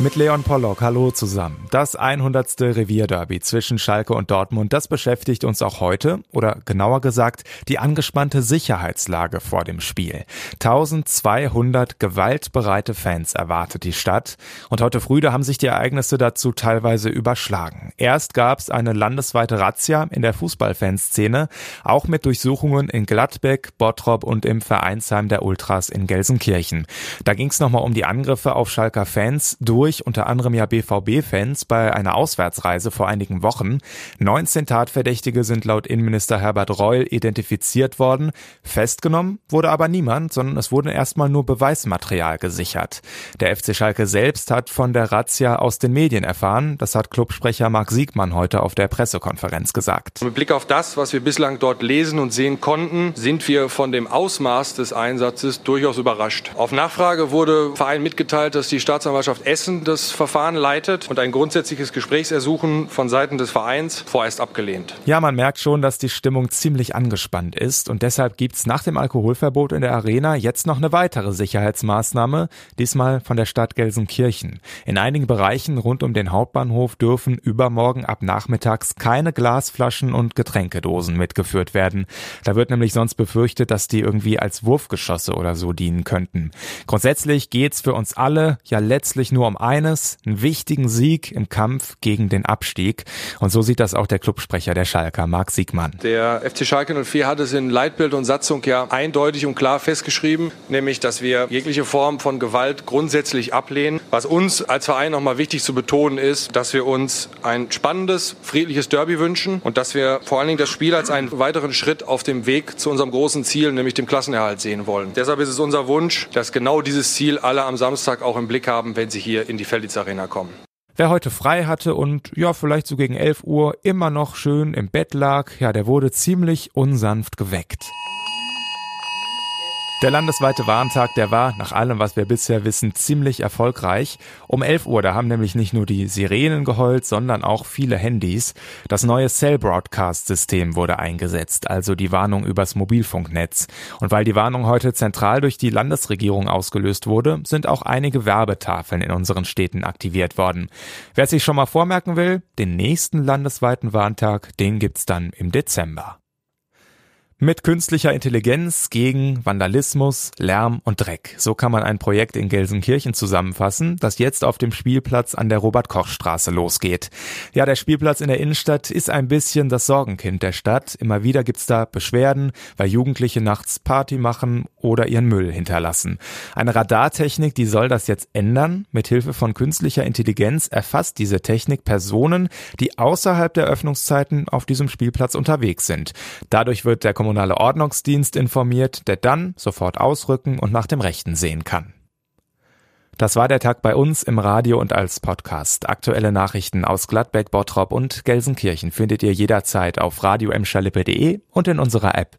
Mit Leon Pollock, hallo zusammen. Das 100. Revierderby zwischen Schalke und Dortmund, das beschäftigt uns auch heute, oder genauer gesagt, die angespannte Sicherheitslage vor dem Spiel. 1200 gewaltbereite Fans erwartet die Stadt und heute früh, da haben sich die Ereignisse dazu teilweise überschlagen. Erst gab es eine landesweite Razzia in der Fußballfanszene, auch mit Durchsuchungen in Gladbeck, Bottrop und im Vereinsheim der Ultras in Gelsenkirchen. Da ging es nochmal um die Angriffe auf Schalker Fans durch durch unter anderem ja BVB-Fans bei einer Auswärtsreise vor einigen Wochen. 19 Tatverdächtige sind laut Innenminister Herbert Reul identifiziert worden. Festgenommen wurde aber niemand, sondern es wurde erstmal nur Beweismaterial gesichert. Der FC Schalke selbst hat von der Razzia aus den Medien erfahren. Das hat Clubsprecher Marc Siegmann heute auf der Pressekonferenz gesagt. Mit Blick auf das, was wir bislang dort lesen und sehen konnten, sind wir von dem Ausmaß des Einsatzes durchaus überrascht. Auf Nachfrage wurde Verein mitgeteilt, dass die Staatsanwaltschaft Essen das Verfahren leitet und ein grundsätzliches Gesprächsersuchen von Seiten des Vereins vorerst abgelehnt. Ja, man merkt schon, dass die Stimmung ziemlich angespannt ist und deshalb gibt's nach dem Alkoholverbot in der Arena jetzt noch eine weitere Sicherheitsmaßnahme, diesmal von der Stadt Gelsenkirchen. In einigen Bereichen rund um den Hauptbahnhof dürfen übermorgen ab nachmittags keine Glasflaschen und Getränkedosen mitgeführt werden. Da wird nämlich sonst befürchtet, dass die irgendwie als Wurfgeschosse oder so dienen könnten. Grundsätzlich geht's für uns alle ja letztlich nur um eines, einen wichtigen Sieg im Kampf gegen den Abstieg. Und so sieht das auch der Clubsprecher der Schalker, Marc Siegmann. Der FC Schalke 04 hat es in Leitbild und Satzung ja eindeutig und klar festgeschrieben, nämlich, dass wir jegliche Form von Gewalt grundsätzlich ablehnen. Was uns als Verein nochmal wichtig zu betonen ist, dass wir uns ein spannendes, friedliches Derby wünschen und dass wir vor allen Dingen das Spiel als einen weiteren Schritt auf dem Weg zu unserem großen Ziel, nämlich dem Klassenerhalt sehen wollen. Deshalb ist es unser Wunsch, dass genau dieses Ziel alle am Samstag auch im Blick haben, wenn sie hier in die Felditz Arena kommen. Wer heute frei hatte und ja, vielleicht so gegen 11 Uhr immer noch schön im Bett lag, ja, der wurde ziemlich unsanft geweckt. Der landesweite Warntag, der war, nach allem, was wir bisher wissen, ziemlich erfolgreich. Um 11 Uhr, da haben nämlich nicht nur die Sirenen geheult, sondern auch viele Handys. Das neue Cell Broadcast System wurde eingesetzt, also die Warnung übers Mobilfunknetz. Und weil die Warnung heute zentral durch die Landesregierung ausgelöst wurde, sind auch einige Werbetafeln in unseren Städten aktiviert worden. Wer sich schon mal vormerken will, den nächsten landesweiten Warntag, den gibt's dann im Dezember. Mit künstlicher Intelligenz gegen Vandalismus, Lärm und Dreck. So kann man ein Projekt in Gelsenkirchen zusammenfassen, das jetzt auf dem Spielplatz an der Robert-Koch-Straße losgeht. Ja, der Spielplatz in der Innenstadt ist ein bisschen das Sorgenkind der Stadt. Immer wieder gibt's da Beschwerden, weil Jugendliche nachts Party machen oder ihren Müll hinterlassen. Eine Radartechnik, die soll das jetzt ändern. Mithilfe von künstlicher Intelligenz erfasst diese Technik Personen, die außerhalb der Öffnungszeiten auf diesem Spielplatz unterwegs sind. Dadurch wird der kommunale Ordnungsdienst informiert, der dann sofort ausrücken und nach dem Rechten sehen kann. Das war der Tag bei uns im Radio und als Podcast. Aktuelle Nachrichten aus Gladbeck, Bottrop und Gelsenkirchen findet ihr jederzeit auf radio und in unserer App.